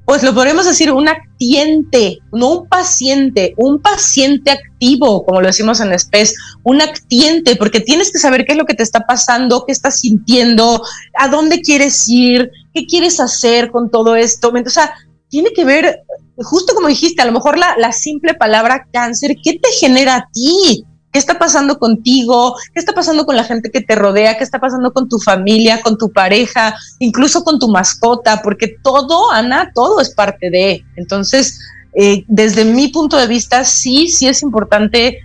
pues lo podemos decir, un actiente, no un paciente, un paciente activo, como lo decimos en SPES, un actiente, porque tienes que saber qué es lo que te está pasando, qué estás sintiendo, a dónde quieres ir, qué quieres hacer con todo esto. O sea, tiene que ver, justo como dijiste, a lo mejor la, simple palabra cáncer, ¿qué te genera a ti? ¿Qué está pasando contigo? ¿Qué está pasando con la gente que te rodea? ¿Qué está pasando con tu familia, con tu pareja, incluso con tu mascota? Porque todo, Ana, todo es parte de. Entonces, eh, desde mi punto de vista, sí, sí es importante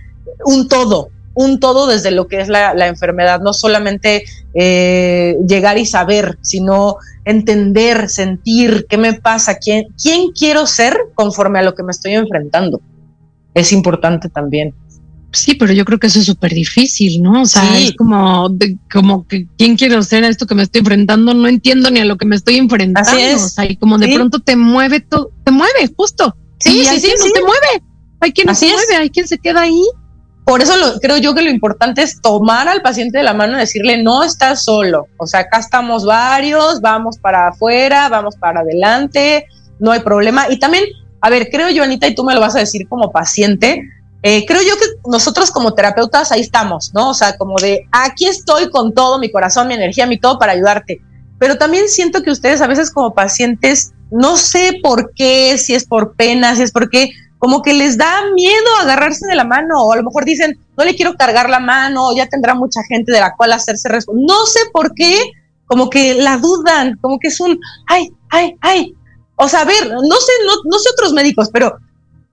un todo, un todo desde lo que es la, enfermedad, no solamente eh, llegar y saber, sino entender, sentir qué me pasa, quién, quién quiero ser conforme a lo que me estoy enfrentando. Es importante también. Sí, pero yo creo que eso es súper difícil, ¿no? O sea, es como, como que quién quiero ser a esto que me estoy enfrentando, no entiendo ni a lo que me estoy enfrentando. Así es. O sea, y como de pronto te mueve todo, te mueve, justo. Sí, sí, sí, no te mueve. Hay quien no se mueve, hay quien se queda ahí. Por eso creo yo que lo importante es tomar al paciente de la mano y decirle, no estás solo. O sea, acá estamos varios, vamos para afuera, vamos para adelante, no hay problema. Y también, a ver, creo yo, Anita, y tú me lo vas a decir como paciente, eh, creo yo que nosotros como terapeutas ahí estamos, ¿no? O sea, como de aquí estoy con todo mi corazón, mi energía, mi todo para ayudarte. Pero también siento que ustedes a veces como pacientes, no sé por qué, si es por pena, si es porque como que les da miedo agarrarse de la mano, o a lo mejor dicen, no le quiero cargar la mano, ya tendrá mucha gente de la cual hacerse responsable. No sé por qué, como que la dudan, como que es un, ay, ay, ay. O sea, a ver, no sé, no, no sé otros médicos, pero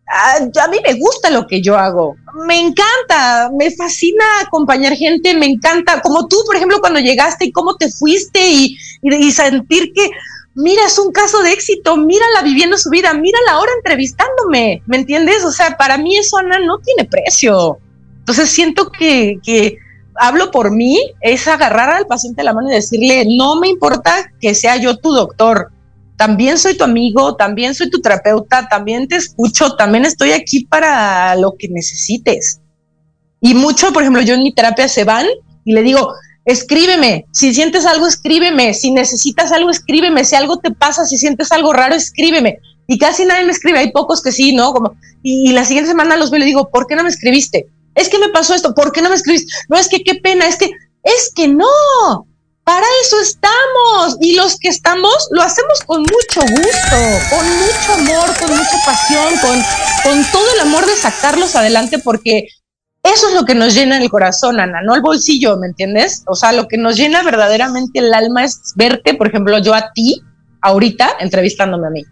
a, mí me gusta lo que yo hago, me encanta, me fascina acompañar gente, me encanta, como tú, por ejemplo, cuando llegaste y cómo te fuiste y, y, sentir que, mira, es un caso de éxito, mírala viviendo su vida, mírala ahora entrevistándome, ¿me entiendes? O sea, para mí eso, Ana, no tiene precio. Entonces siento que, que hablo por mí, es agarrar al paciente la mano y decirle, no me importa que sea yo tu doctor, también soy tu amigo, también soy tu terapeuta, también te escucho, también estoy aquí para lo que necesites. Y mucho, por ejemplo, yo en mi terapia se van y le digo, escríbeme, si sientes algo, escríbeme, si necesitas algo, escríbeme, si algo te pasa, si sientes algo raro, escríbeme. Y casi nadie me escribe, hay pocos que sí, ¿no? Como, y, la siguiente semana los veo y digo, ¿por qué no me escribiste? Es que me pasó esto, ¿por qué no me escribiste? No, es que qué pena, es que, es que no, para eso estamos. Y los que estamos lo hacemos con mucho gusto, con mucho amor, con mucha pasión, con, con todo el amor de sacarlos adelante porque eso es lo que nos llena el corazón, Ana, no el bolsillo, ¿me entiendes? O sea, lo que nos llena verdaderamente el alma es verte, por ejemplo, yo a ti, ahorita, entrevistándome a mí.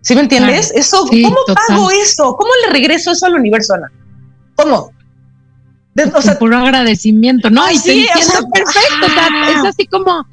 ¿Sí me entiendes? eso, ¿cómo pago eso? ¿Cómo le regreso eso al universo, Ana? ¿Cómo? o sea, puro agradecimiento, ¿no? y sí, entiendo perfecto. es así como,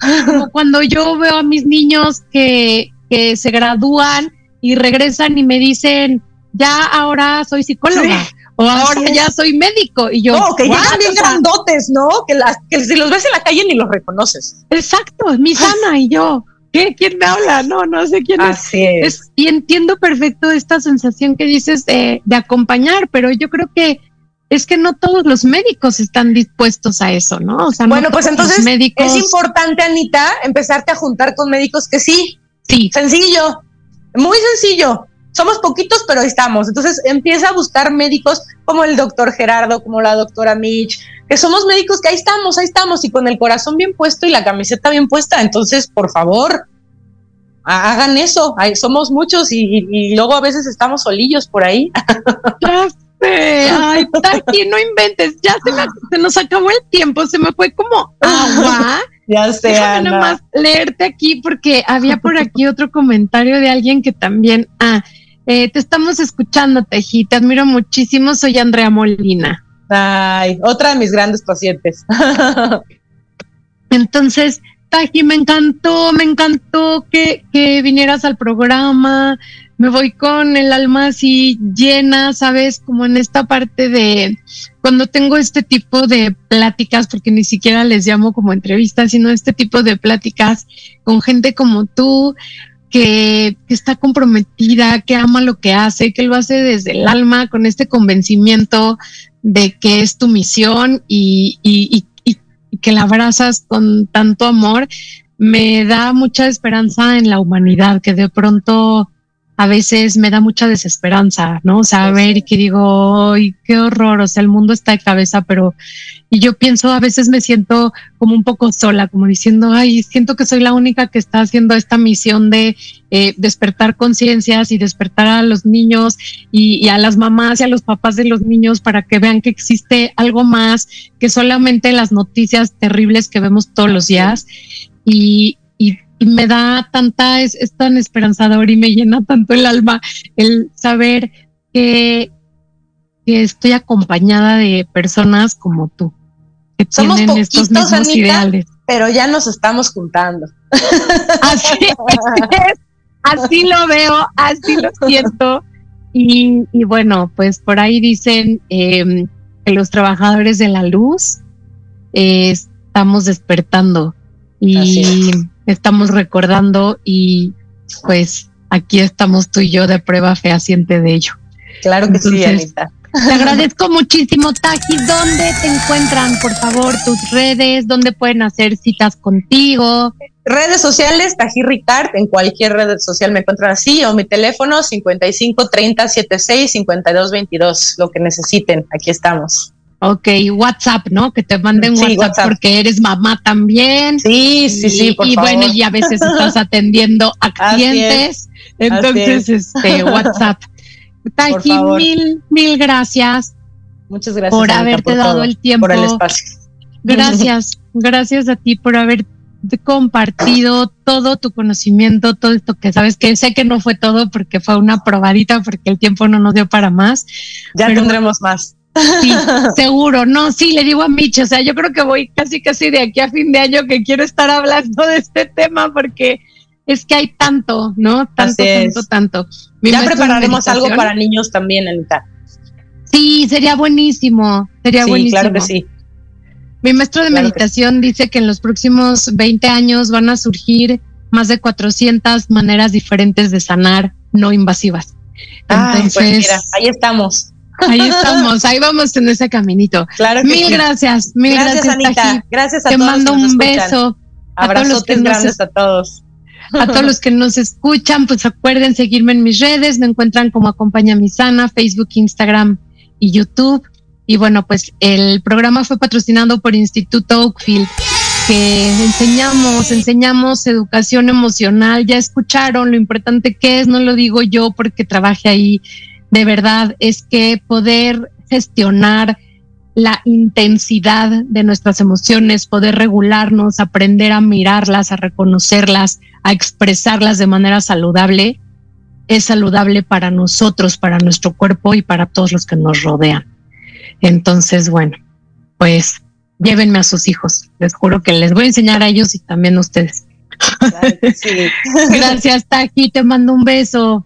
cuando yo veo a mis niños que, que se gradúan y regresan y me dicen, ya ahora soy psicóloga. O ahora ya soy médico. Y yo. No, que llegan bien grandotes, ¿no? Que, las, que si los ves en la calle ni los reconoces. Exacto, es mi sana. y yo, ¿qué? ¿Quién me habla? No, no sé quién Así es. es. Y entiendo perfecto esta sensación que dices de, de acompañar, pero yo creo que es que no todos los médicos están dispuestos a eso, ¿no? O sea, bueno, pues entonces es importante, Anita, empezarte a juntar con médicos que sí. Sí. Sencillo, muy sencillo. Somos poquitos, pero estamos. Entonces empieza a buscar médicos como el doctor Gerardo, como la doctora Mitch, que somos médicos que ahí estamos, ahí estamos, y con el corazón bien puesto y la camiseta bien puesta. Entonces, por favor, hagan eso. somos muchos y, y, luego a veces estamos solillos por ahí. *laughs* *laughs* Ay, Taki, no inventes. Ya se, nos acabó el tiempo. Se me fue como agua. *laughs* Ya sé, nada más leerte aquí porque había por aquí otro comentario de alguien que también. Ah, eh, te estamos escuchando, Teji. Te admiro muchísimo. Soy Andrea Molina. Ay, otra de mis grandes pacientes. *laughs* Entonces, Taji, me encantó, me encantó que, que vinieras al programa me voy con el alma así llena, ¿sabes? Como en esta parte de cuando tengo este tipo de pláticas, porque ni siquiera les llamo como entrevistas, sino este tipo de pláticas con gente como tú, que, está comprometida, que ama lo que hace, que lo hace desde el alma, con este convencimiento de que es tu misión y, y, y, y que la abrazas con tanto amor, me da mucha esperanza en la humanidad, que de pronto a veces me da mucha desesperanza, ¿no? O sea, a ver, y que digo, ¡ay, qué horror! O sea, el mundo está de cabeza, pero, y yo pienso, a veces me siento como un poco sola, como diciendo, ay, siento que soy la única que está haciendo esta misión de eh, despertar conciencias y despertar a los niños y, a las mamás y a los papás de los niños para que vean que existe algo más que solamente las noticias terribles que vemos todos los días. Y, y me da tanta, es, tan esperanzador y me llena tanto el alma el saber que, que estoy acompañada de personas como tú, que tienen estos mismos ideales. Pero ya nos estamos juntando. *laughs* Así es, así lo veo, así lo *laughs* siento. Y, y bueno, pues por ahí dicen eh, que los trabajadores de la luz eh, estamos despertando. Y estamos recordando y pues aquí estamos tú y yo de prueba fehaciente de ello. Claro que sí, Anita. Te agradezco muchísimo, Taki. ¿Dónde te encuentran, por favor, tus redes? ¿Dónde pueden hacer citas contigo? Redes sociales, Taji Ricard, en cualquier red social me encuentran así, o mi teléfono 55 30 76 52 22, lo que necesiten, aquí estamos. Ok, WhatsApp, ¿no? Que te manden WhatsApp, porque eres mamá también. Sí, sí, sí, por y bueno, y a veces estás *laughs* atendiendo a clientes. Entonces, este, WhatsApp. *laughs* Taji, mil, mil gracias. Muchas gracias. Por haberte dado el tiempo. Por el espacio. Gracias, gracias a ti por haber compartido todo tu conocimiento, todo esto que sabes que sé que no fue todo porque fue una probadita porque el tiempo no nos dio para más. Ya tendremos más. Sí, *laughs* seguro. No, sí, le digo a Mitch, o sea, yo creo que voy casi casi de aquí a fin de año que quiero estar hablando de este tema porque es que hay tanto, ¿no? Tanto, tanto, tanto. ya prepararemos algo para niños también, Anita. Sí, sería buenísimo, sería sí, buenísimo. Claro que sí. Mi maestro de meditación dice que en los próximos 20 años van a surgir más de 400 maneras diferentes de sanar no invasivas. Entonces, pues mira, ahí estamos. Ahí estamos, ahí vamos en ese caminito. Claro mil gracias, mil gracias, Anita. Gracias a Te todos. Te mando un beso. Abrazotes grandes a todos. A todos los que nos escuchan, pues acuerden seguirme en mis redes, me encuentran como Acompaña Mi Sana, Facebook, Instagram y YouTube. Y bueno, pues el programa fue patrocinado por Instituto Oakfield, que enseñamos, enseñamos educación emocional. Ya escucharon lo importante que es, no lo digo yo porque trabajé ahí. De verdad, es que poder gestionar la intensidad de nuestras emociones, poder regularnos, aprender a mirarlas, a reconocerlas, a expresarlas de manera saludable, es saludable para nosotros, para nuestro cuerpo y para todos los que nos rodean. Entonces, bueno, pues llévenme a sus hijos. Les juro que les voy a enseñar a ellos y también a ustedes. *laughs* Gracias, Taki. Te mando un beso.